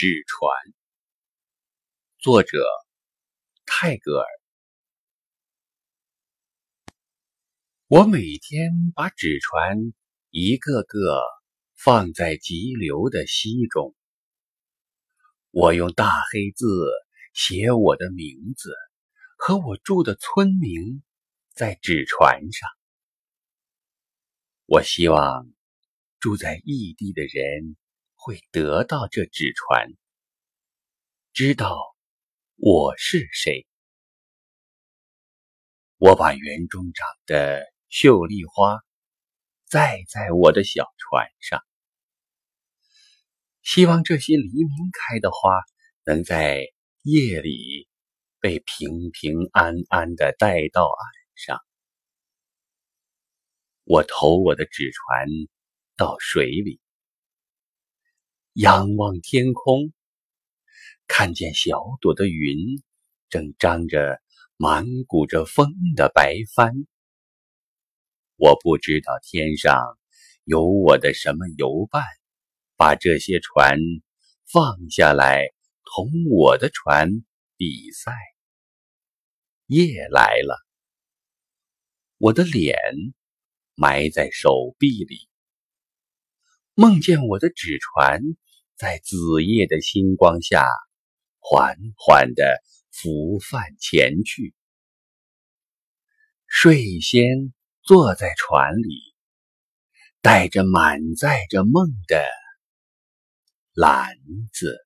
纸船，作者泰戈尔。我每天把纸船一个个放在急流的溪中，我用大黑字写我的名字和我住的村名在纸船上。我希望住在异地的人。会得到这纸船，知道我是谁。我把园中长的秀丽花栽在我的小船上，希望这些黎明开的花能在夜里被平平安安的带到岸上。我投我的纸船到水里。仰望天空，看见小朵的云正张着满鼓着风的白帆。我不知道天上有我的什么游伴，把这些船放下来同我的船比赛。夜来了，我的脸埋在手臂里，梦见我的纸船。在子夜的星光下，缓缓地浮泛前去。睡仙坐在船里，带着满载着梦的篮子。